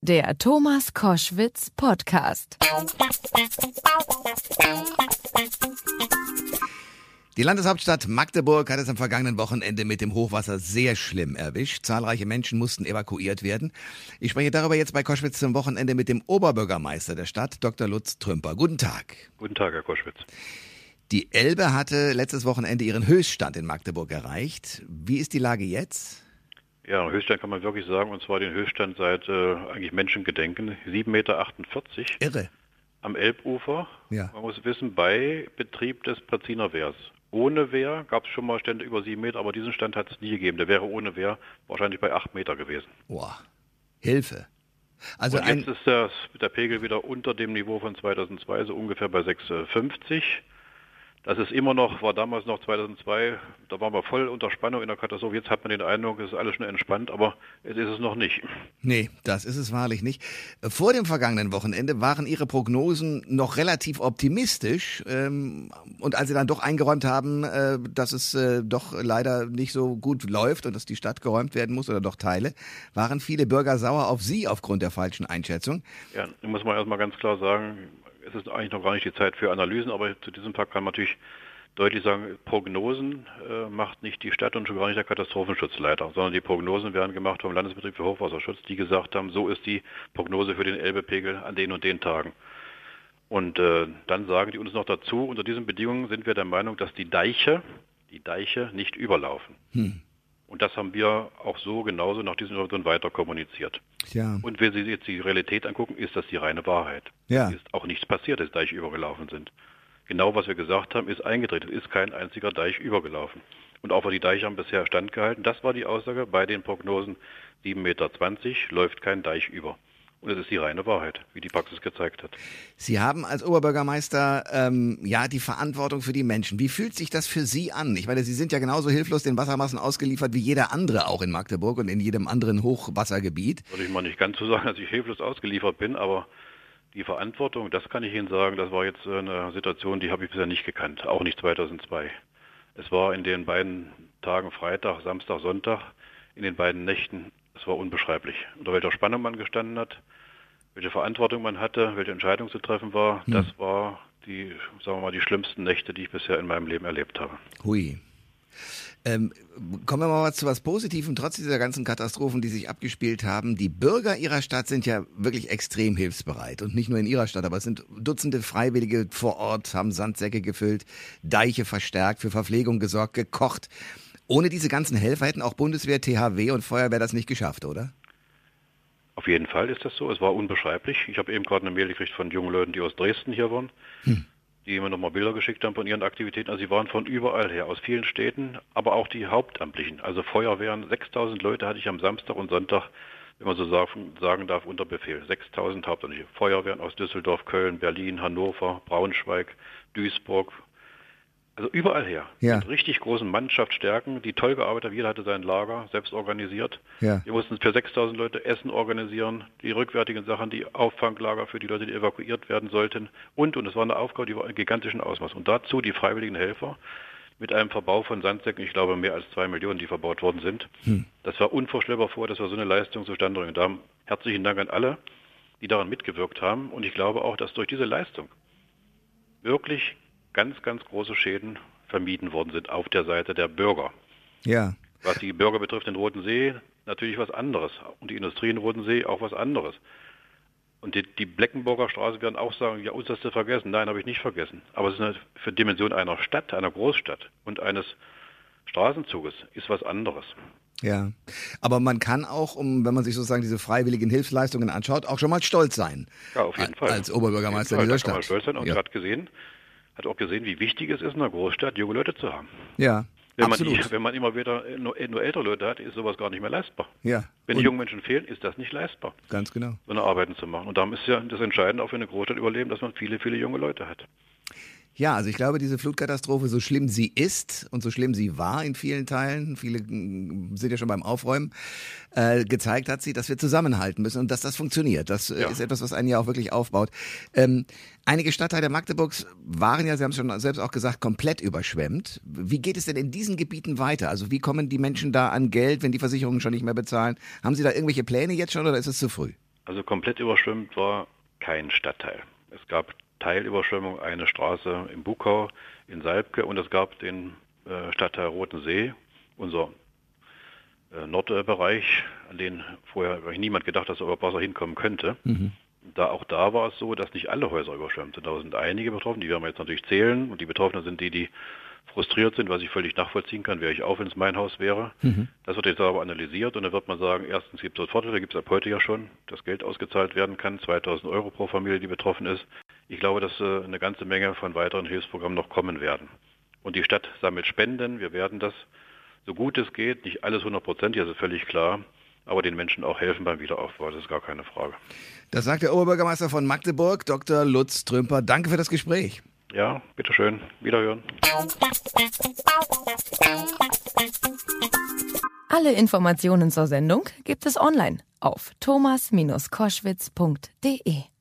Der Thomas Koschwitz Podcast. Die Landeshauptstadt Magdeburg hat es am vergangenen Wochenende mit dem Hochwasser sehr schlimm erwischt. Zahlreiche Menschen mussten evakuiert werden. Ich spreche darüber jetzt bei Koschwitz zum Wochenende mit dem Oberbürgermeister der Stadt, Dr. Lutz Trümper. Guten Tag. Guten Tag, Herr Koschwitz. Die Elbe hatte letztes Wochenende ihren Höchststand in Magdeburg erreicht. Wie ist die Lage jetzt? Ja, Höchststand kann man wirklich sagen, und zwar den Höchststand seit äh, eigentlich Menschengedenken, 7,48 Meter. Irre. Am Elbufer. Ja. Man muss wissen, bei Betrieb des Preziner Wehrs. Ohne Wehr gab es schon mal Stände über 7 Meter, aber diesen Stand hat es nie gegeben. Der wäre ohne Wehr wahrscheinlich bei 8 Meter gewesen. Boah. Hilfe. Also und jetzt ist das, der Pegel wieder unter dem Niveau von 2002, so ungefähr bei 6,50. Das ist immer noch, war damals noch 2002, da waren wir voll unter Spannung in der Katastrophe. Jetzt hat man den Eindruck, es ist alles schon entspannt, aber es ist es noch nicht. nee, das ist es wahrlich nicht. Vor dem vergangenen Wochenende waren Ihre Prognosen noch relativ optimistisch. Ähm, und als Sie dann doch eingeräumt haben, äh, dass es äh, doch leider nicht so gut läuft und dass die Stadt geräumt werden muss oder doch Teile, waren viele Bürger sauer auf Sie aufgrund der falschen Einschätzung. Ja, muss man erstmal ganz klar sagen, es ist eigentlich noch gar nicht die Zeit für Analysen, aber zu diesem Tag kann man natürlich deutlich sagen, Prognosen äh, macht nicht die Stadt und schon gar nicht der Katastrophenschutzleiter, sondern die Prognosen werden gemacht vom Landesbetrieb für Hochwasserschutz, die gesagt haben, so ist die Prognose für den Elbepegel an den und den Tagen. Und äh, dann sagen die uns noch dazu, unter diesen Bedingungen sind wir der Meinung, dass die Deiche, die Deiche nicht überlaufen. Hm. Und das haben wir auch so genauso nach diesen Informationen weiter kommuniziert. Ja. Und wenn Sie jetzt die Realität angucken, ist das die reine Wahrheit. Ja. Es ist auch nichts passiert, dass Deiche übergelaufen sind. Genau was wir gesagt haben, ist eingetreten. Es ist kein einziger Deich übergelaufen. Und auch die Deiche haben bisher standgehalten. Das war die Aussage bei den Prognosen 7,20 Meter läuft kein Deich über. Und es ist die reine Wahrheit, wie die Praxis gezeigt hat. Sie haben als Oberbürgermeister ähm, ja die Verantwortung für die Menschen. Wie fühlt sich das für Sie an? Ich meine, Sie sind ja genauso hilflos den Wassermassen ausgeliefert wie jeder andere auch in Magdeburg und in jedem anderen Hochwassergebiet. Würde ich mal nicht ganz so sagen, dass ich hilflos ausgeliefert bin, aber die Verantwortung, das kann ich Ihnen sagen, das war jetzt eine Situation, die habe ich bisher nicht gekannt, auch nicht 2002. Es war in den beiden Tagen Freitag, Samstag, Sonntag, in den beiden Nächten war unbeschreiblich, unter welcher Spannung man gestanden hat, welche Verantwortung man hatte, welche Entscheidung zu treffen war. Hm. Das war die, sagen wir mal, die schlimmsten Nächte, die ich bisher in meinem Leben erlebt habe. Hui. Ähm, kommen wir mal zu was Positivem, trotz dieser ganzen Katastrophen, die sich abgespielt haben. Die Bürger ihrer Stadt sind ja wirklich extrem hilfsbereit. Und nicht nur in ihrer Stadt, aber es sind Dutzende Freiwillige vor Ort, haben Sandsäcke gefüllt, Deiche verstärkt, für Verpflegung gesorgt, gekocht. Ohne diese ganzen Helfer hätten auch Bundeswehr, THW und Feuerwehr das nicht geschafft, oder? Auf jeden Fall ist das so. Es war unbeschreiblich. Ich habe eben gerade eine Mail gekriegt von jungen Leuten, die aus Dresden hier waren, hm. die mir nochmal Bilder geschickt haben von ihren Aktivitäten. Also sie waren von überall her, aus vielen Städten, aber auch die Hauptamtlichen, also Feuerwehren. 6000 Leute hatte ich am Samstag und Sonntag, wenn man so sagen, sagen darf, unter Befehl. 6000 Hauptamtliche. Feuerwehren aus Düsseldorf, Köln, Berlin, Hannover, Braunschweig, Duisburg, also überall her. Ja. Mit richtig großen Mannschaftsstärken, die toll gearbeitet haben. Jeder hatte sein Lager selbst organisiert. Ja. Wir mussten für 6000 Leute Essen organisieren, die rückwärtigen Sachen, die Auffanglager für die Leute, die evakuiert werden sollten. Und, und es war eine Aufgabe, die war in gigantischem Ausmaß. Und dazu die freiwilligen Helfer mit einem Verbau von Sandsäcken, ich glaube mehr als zwei Millionen, die verbaut worden sind. Hm. Das war unvorstellbar vor, dass wir so eine Leistung zustande bringen. Da herzlichen Dank an alle, die daran mitgewirkt haben. Und ich glaube auch, dass durch diese Leistung wirklich ganz, ganz große Schäden vermieden worden sind auf der Seite der Bürger. Ja. Was die Bürger betrifft in Roten See, natürlich was anderes. Und die Industrie in Roten See auch was anderes. Und die, die Bleckenburger Straße werden auch sagen, ja, uns hast du vergessen. Nein, habe ich nicht vergessen. Aber es ist eine, für Dimension einer Stadt, einer Großstadt und eines Straßenzuges ist was anderes. Ja, aber man kann auch, um, wenn man sich sozusagen diese freiwilligen Hilfsleistungen anschaut, auch schon mal stolz sein. Ja, auf jeden Fall. Als Oberbürgermeister Fall, dieser Stadt. kann man stolz sein und ja. hat gesehen, hat auch gesehen, wie wichtig es ist, in einer Großstadt junge Leute zu haben. Ja, Wenn man, die, wenn man immer wieder nur, nur ältere Leute hat, ist sowas gar nicht mehr leistbar. ja, Wenn die jungen Menschen fehlen, ist das nicht leistbar, ganz genau. so eine Arbeiten zu machen. Und darum ist ja das Entscheidende auch für eine Großstadt überleben, dass man viele, viele junge Leute hat. Ja, also ich glaube, diese Flutkatastrophe, so schlimm sie ist und so schlimm sie war in vielen Teilen, viele mm, sind ja schon beim Aufräumen, äh, gezeigt hat sie, dass wir zusammenhalten müssen und dass das funktioniert. Das äh, Ja. ist etwas, was einen ja auch wirklich aufbaut. Ähm, einige Stadtteile Magdeburgs waren ja, Sie haben es schon selbst auch gesagt, komplett überschwemmt. Wie geht es denn in diesen Gebieten weiter? Also wie kommen die Menschen da an Geld, wenn die Versicherungen schon nicht mehr bezahlen? Haben Sie da irgendwelche Pläne jetzt schon oder ist es zu früh? Also komplett überschwemmt war kein Stadtteil. Es gab Teilüberschwemmung eine Straße im Bukau, in Salbke und es gab den äh, Stadtteil Roten See, unser äh, Nordbereich, an den vorher niemand gedacht hat, dass überhaupt Wasser hinkommen könnte. Mhm. Da, auch da war es so, dass nicht alle Häuser überschwemmt sind. Da sind einige betroffen, die werden wir jetzt natürlich zählen. Und die Betroffenen sind die, die frustriert sind, was ich völlig nachvollziehen kann, wäre ich auch, wenn es mein Haus wäre. Mhm. Das wird jetzt aber analysiert und dann wird man sagen, erstens gibt es dort Vorteile, gibt es ab heute ja schon, dass Geld ausgezahlt werden kann, 2000 Euro pro Familie, die betroffen ist. Ich glaube, dass äh, eine ganze Menge von weiteren Hilfsprogrammen noch kommen werden. Und die Stadt sammelt Spenden. Wir werden das so gut es geht, nicht alles 100 Prozent, das ist völlig klar, aber den Menschen auch helfen beim Wiederaufbau, das ist gar keine Frage. Das sagt der Oberbürgermeister von Magdeburg, Dr. Lutz Trümper. Danke für das Gespräch. Ja, bitteschön. Wiederhören. Alle Informationen zur Sendung gibt es online auf thomas-koschwitz.de.